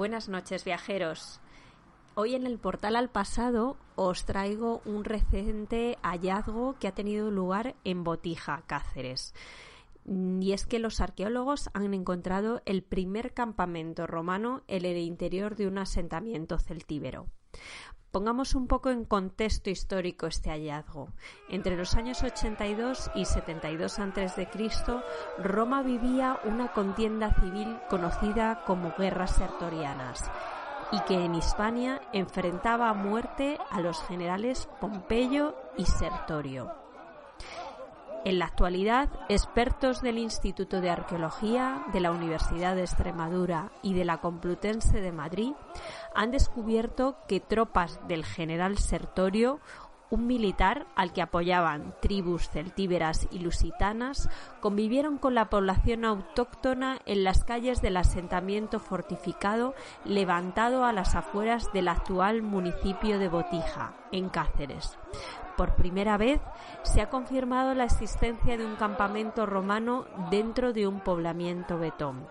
Buenas noches, viajeros. Hoy en el portal al pasado os traigo un reciente hallazgo que ha tenido lugar en Botija, Cáceres. Y es que los arqueólogos han encontrado el primer campamento romano en el interior de un asentamiento celtíbero. Pongamos un poco en contexto histórico este hallazgo. Entre los años 82 y 72 a.C., Roma vivía una contienda civil conocida como guerras sertorianas y que en Hispania enfrentaba a muerte a los generales Pompeyo y Sertorio. En la actualidad, expertos del Instituto de Arqueología de la Universidad de Extremadura y de la Complutense de Madrid han descubierto que tropas del general Sertorio, un militar al que apoyaban tribus celtíberas y lusitanas, convivieron con la población autóctona en las calles del asentamiento fortificado levantado a las afueras del actual municipio de Botija, en Cáceres por primera vez se ha confirmado la existencia de un campamento romano dentro de un poblamiento betón,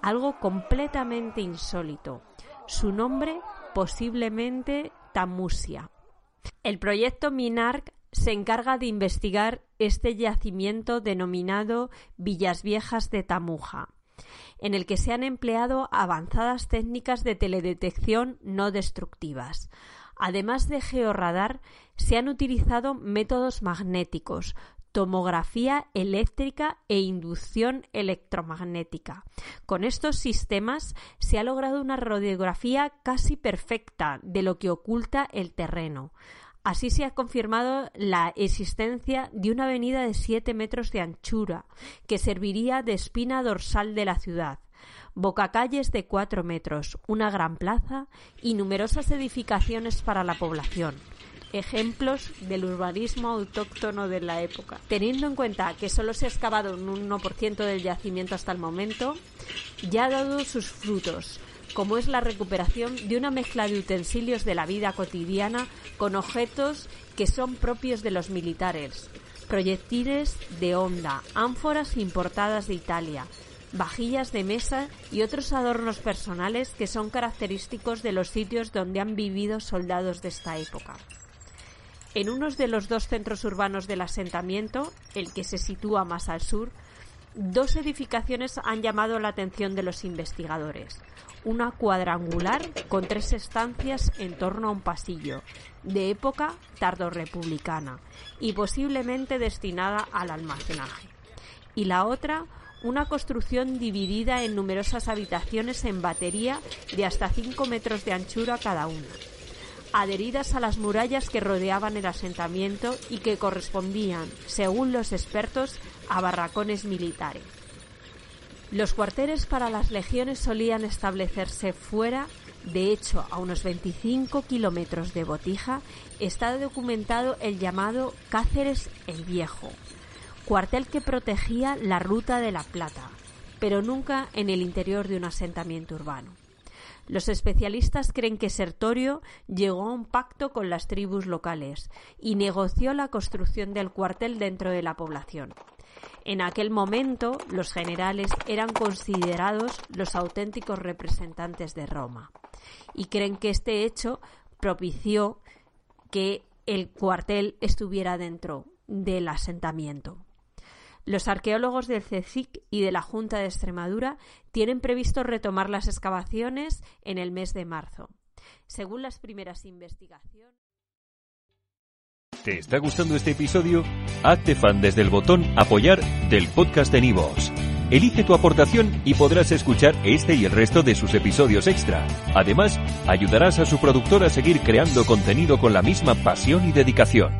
algo completamente insólito. Su nombre posiblemente Tamusia. El proyecto Minarc se encarga de investigar este yacimiento denominado Villas Viejas de Tamuja, en el que se han empleado avanzadas técnicas de teledetección no destructivas. Además de georradar, se han utilizado métodos magnéticos, tomografía eléctrica e inducción electromagnética. Con estos sistemas se ha logrado una radiografía casi perfecta de lo que oculta el terreno. Así se ha confirmado la existencia de una avenida de 7 metros de anchura que serviría de espina dorsal de la ciudad bocacalles de cuatro metros, una gran plaza y numerosas edificaciones para la población ejemplos del urbanismo autóctono de la época. Teniendo en cuenta que solo se ha excavado un 1% del yacimiento hasta el momento, ya ha dado sus frutos, como es la recuperación de una mezcla de utensilios de la vida cotidiana con objetos que son propios de los militares, proyectiles de onda, ánforas importadas de Italia, vajillas de mesa y otros adornos personales que son característicos de los sitios donde han vivido soldados de esta época. En uno de los dos centros urbanos del asentamiento, el que se sitúa más al sur, dos edificaciones han llamado la atención de los investigadores. Una cuadrangular con tres estancias en torno a un pasillo, de época tardorrepublicana y posiblemente destinada al almacenaje. Y la otra, una construcción dividida en numerosas habitaciones en batería de hasta 5 metros de anchura cada una, adheridas a las murallas que rodeaban el asentamiento y que correspondían, según los expertos, a barracones militares. Los cuarteles para las legiones solían establecerse fuera, de hecho, a unos 25 kilómetros de Botija, está documentado el llamado Cáceres el Viejo, cuartel que protegía la ruta de la Plata, pero nunca en el interior de un asentamiento urbano. Los especialistas creen que Sertorio llegó a un pacto con las tribus locales y negoció la construcción del cuartel dentro de la población. En aquel momento, los generales eran considerados los auténticos representantes de Roma y creen que este hecho propició que el cuartel estuviera dentro del asentamiento. Los arqueólogos del CECIC y de la Junta de Extremadura tienen previsto retomar las excavaciones en el mes de marzo. Según las primeras investigaciones. ¿Te está gustando este episodio? Hazte fan desde el botón Apoyar del podcast de Nivos. Elige tu aportación y podrás escuchar este y el resto de sus episodios extra. Además, ayudarás a su productor a seguir creando contenido con la misma pasión y dedicación.